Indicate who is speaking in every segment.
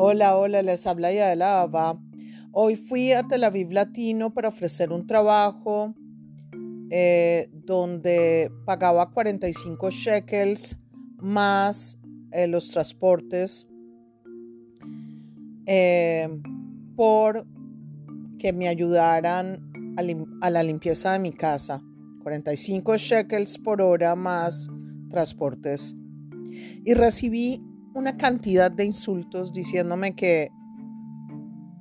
Speaker 1: Hola, hola, les habla Yaela Ava. Hoy fui a Tel Aviv Latino para ofrecer un trabajo eh, donde pagaba 45 shekels más eh, los transportes eh, por que me ayudaran a la limpieza de mi casa. 45 shekels por hora más transportes. Y recibí una cantidad de insultos diciéndome que,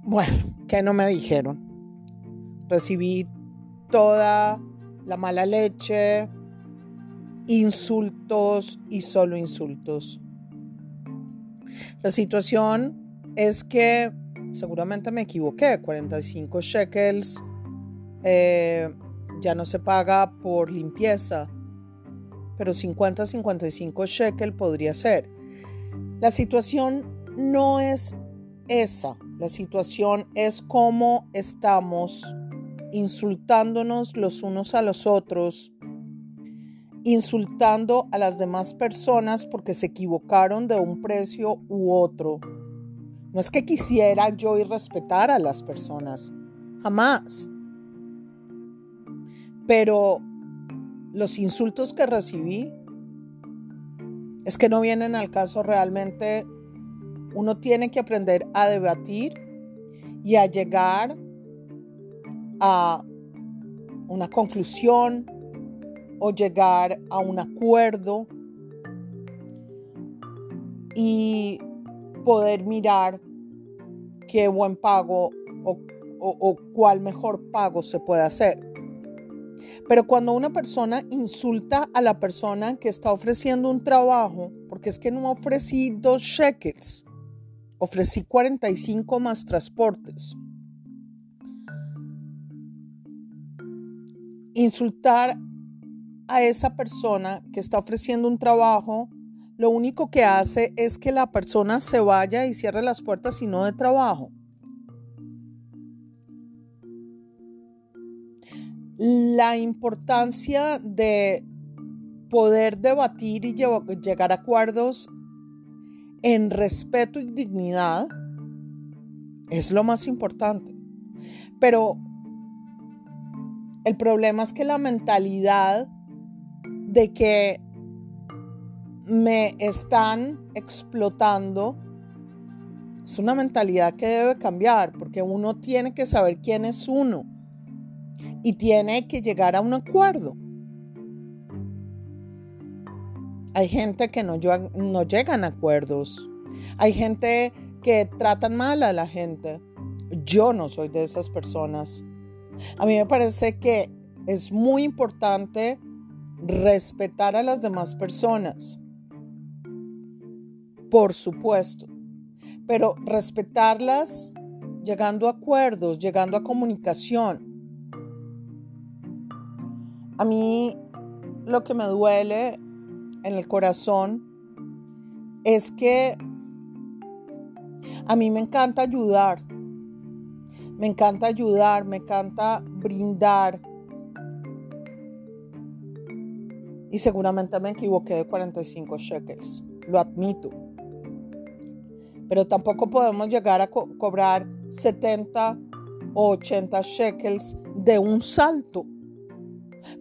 Speaker 1: bueno, que no me dijeron. Recibí toda la mala leche, insultos y solo insultos. La situación es que seguramente me equivoqué, 45 shekels eh, ya no se paga por limpieza, pero 50-55 shekel podría ser. La situación no es esa, la situación es cómo estamos insultándonos los unos a los otros, insultando a las demás personas porque se equivocaron de un precio u otro. No es que quisiera yo ir respetar a las personas, jamás. Pero los insultos que recibí es que no vienen al caso realmente. Uno tiene que aprender a debatir y a llegar a una conclusión o llegar a un acuerdo y poder mirar qué buen pago o, cuál mejor pago se puede hacer. Pero cuando una persona insulta a la persona que está ofreciendo un trabajo, porque es que no ofrecí dos shekels, ofrecí 45 más transportes. Insultar a esa persona que está ofreciendo un trabajo, lo único que hace es que la persona se vaya y cierre las puertas y no de trabajo. La importancia de poder debatir y llegar a acuerdos en respeto y dignidad es lo más importante. Pero el problema es que la mentalidad de que me están explotando es una mentalidad que debe cambiar porque uno tiene que saber quién es uno y tiene que llegar a un acuerdo. Hay gente que no, no llegan a acuerdos. Hay gente que tratan mal a la gente. Yo no soy de esas personas. A mí me parece que es muy importante respetar a las demás personas. Por supuesto. Pero respetarlas llegando a acuerdos, llegando a comunicación. A mí lo que me duele en el corazón es que a mí me encanta ayudar. Me encanta ayudar, me encanta brindar. Y seguramente me equivoqué de 45 shekels, lo admito. Pero tampoco podemos llegar a cobrar 70 o 80 shekels de un salto.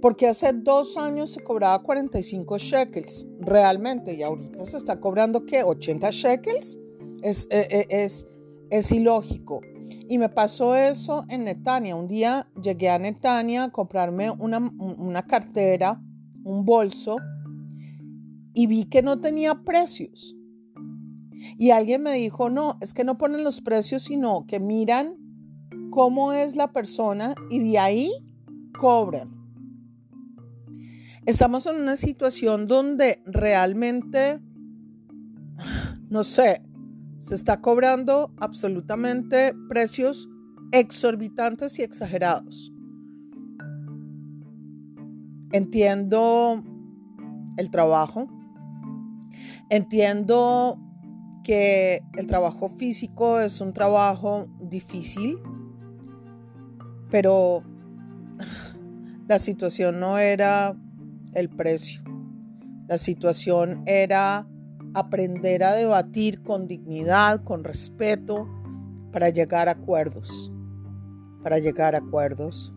Speaker 1: Porque hace dos años se cobraba 45 shekels, realmente, y ahorita se está cobrando ¿qué? 80 shekels. Es, eh, eh, es, es ilógico. Y me pasó eso en Netania. Un día llegué a Netania a comprarme una, una cartera, un bolso, y vi que no tenía precios. Y alguien me dijo, no, es que no ponen los precios, sino que miran cómo es la persona y de ahí cobran. Estamos en una situación donde realmente, no sé, se está cobrando absolutamente precios exorbitantes y exagerados. Entiendo el trabajo, entiendo que el trabajo físico es un trabajo difícil, pero la situación no era el precio. La situación era aprender a debatir con dignidad, con respeto, para llegar a acuerdos, para llegar a acuerdos.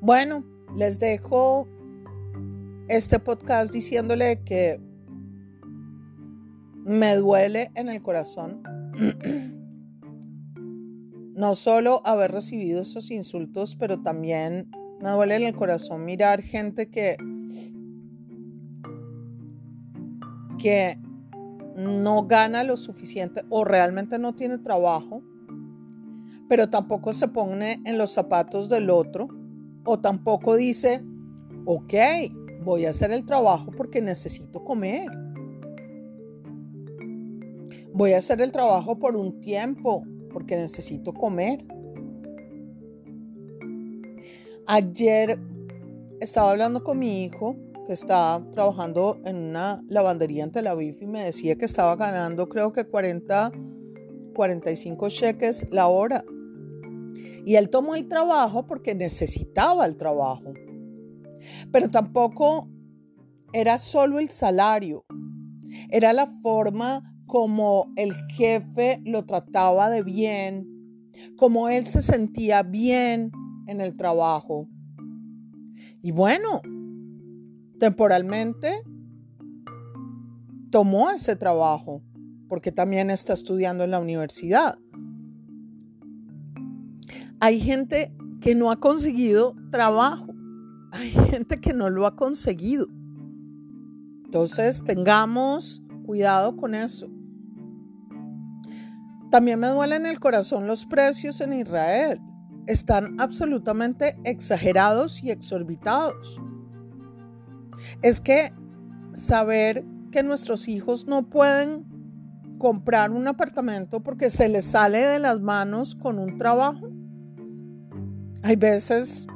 Speaker 1: Bueno, les dejo este podcast diciéndole que me duele en el corazón no solo haber recibido esos insultos, pero también me duele el corazón mirar gente que que no gana lo suficiente o realmente no tiene trabajo, pero tampoco se pone en los zapatos del otro o tampoco dice, ok, voy a hacer el trabajo porque necesito comer. Voy a hacer el trabajo por un tiempo porque necesito comer. Ayer estaba hablando con mi hijo que está trabajando en una lavandería en Tel Aviv y me decía que estaba ganando creo que 40, 45 cheques la hora. Y él tomó el trabajo porque necesitaba el trabajo. Pero tampoco era solo el salario, era la forma como el jefe lo trataba de bien, como él se sentía bien en el trabajo. Y bueno, temporalmente tomó ese trabajo porque también está estudiando en la universidad. Hay gente que no ha conseguido trabajo. Hay gente que no lo ha conseguido. Entonces tengamos cuidado con eso. También me duelen en el corazón los precios en Israel. Están absolutamente exagerados y exorbitados es que saber que nuestros hijos no pueden comprar un apartamento porque se les sale de las manos con un trabajo. Hay veces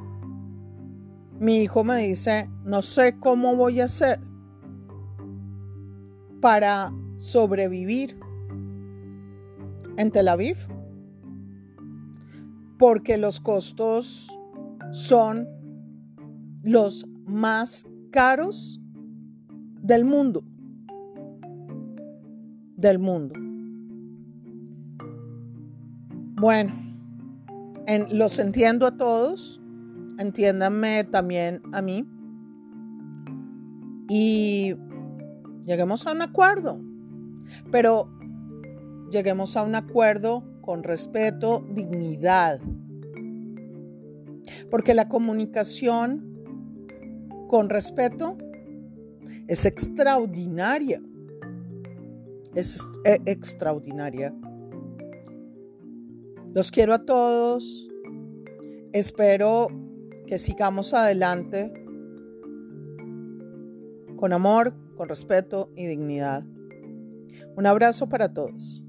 Speaker 1: mi hijo me dice, no sé cómo voy a hacer para sobrevivir en Tel Aviv, porque los costos son los más caros del mundo. Del mundo. Bueno, los entiendo a todos, entiéndanme también a mí. Y lleguemos a un acuerdo, pero lleguemos a un acuerdo con respeto, dignidad. Porque la comunicación con respeto es extraordinaria. Es e, extraordinaria. Los quiero a todos. Espero que sigamos adelante con amor, con respeto y dignidad. Un abrazo para todos.